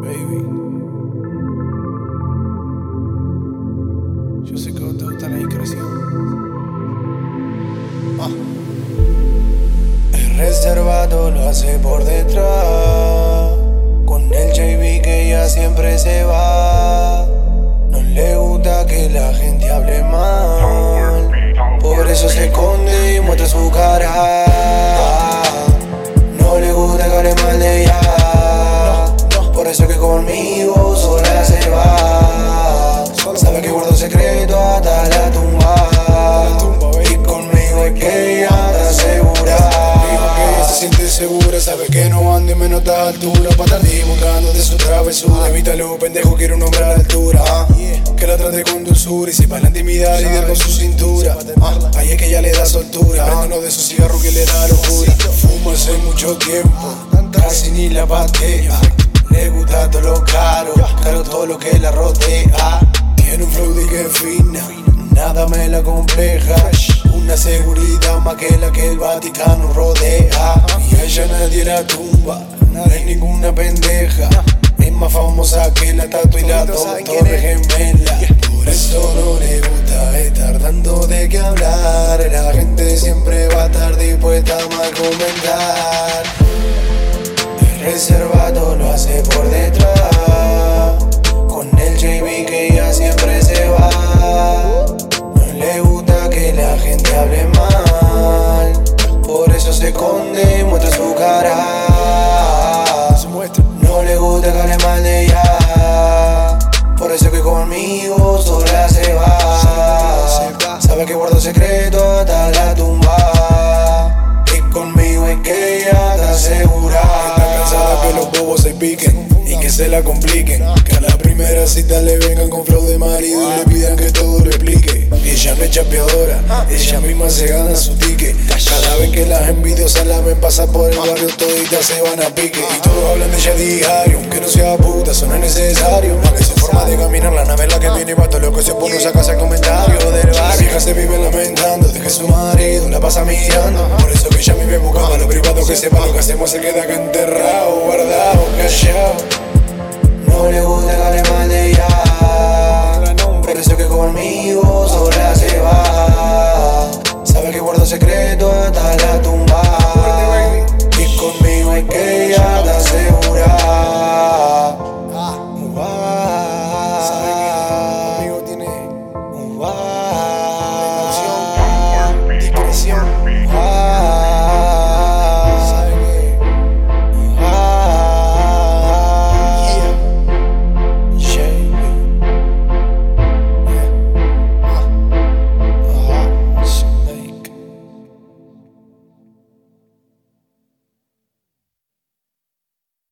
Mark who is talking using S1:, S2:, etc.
S1: Baby. Yo sé que te gusta la discreción. Ah. El reservado lo hace por detrás. Con el JB que ya siempre se va. Y muestra su cara. No le gusta que hable mal de ella. Por eso que conmigo sola se va. Sabe que guardo secreto hasta la tumba. Y conmigo es que está segura.
S2: siente segura, sabe que no ande menos a esta altura Pa' estar divulgando de su travesura Evítalo, pendejo, quiere un la altura dulzura y sepa la intimidad lidiar con su cintura. Ah, Ahí es que ella le da soltura. Uno de sus cigarros que le da locura. Fuma hace mucho tiempo, casi ni la patea. Le gusta todo lo caro, caro todo lo que la rodea. Tiene un flow de que fina, nada me la compleja. Una seguridad más que la que el Vaticano rodea. Y a ella nadie la tumba, no hay ninguna pendeja. Es más famosa que la tatu y la torre gemela. Por eso no le gusta estar dando de qué hablar. La gente siempre va a estar dispuesta a mal comentar. El reservado lo hace por detrás. Guardo secreto hasta la tumba. Y conmigo es que ella está segura. Está cansada que los bobos se piquen y que se la compliquen. Que a la primera cita le vengan con flow de marido y le pidan que todo replique. Ella no es chapeadora, ella misma se gana su ticket. Cada vez que las envidiosas la ven pasar por el barrio, toditas se van a pique. Y todos hablan de ella diario, aunque no sea puta, eso no es necesario forma de caminar, la nave en la que viene y bato lo que se pone, sacas el comentario del barrio. La vieja se vive lamentando, deja su marido, la pasa mirando. Por eso que ella me ve buscando lo privado que sepa lo que hacemos, se queda acá enterrado, guardado, callado. No le gusta el alemán de ella, por eso que conmigo sola.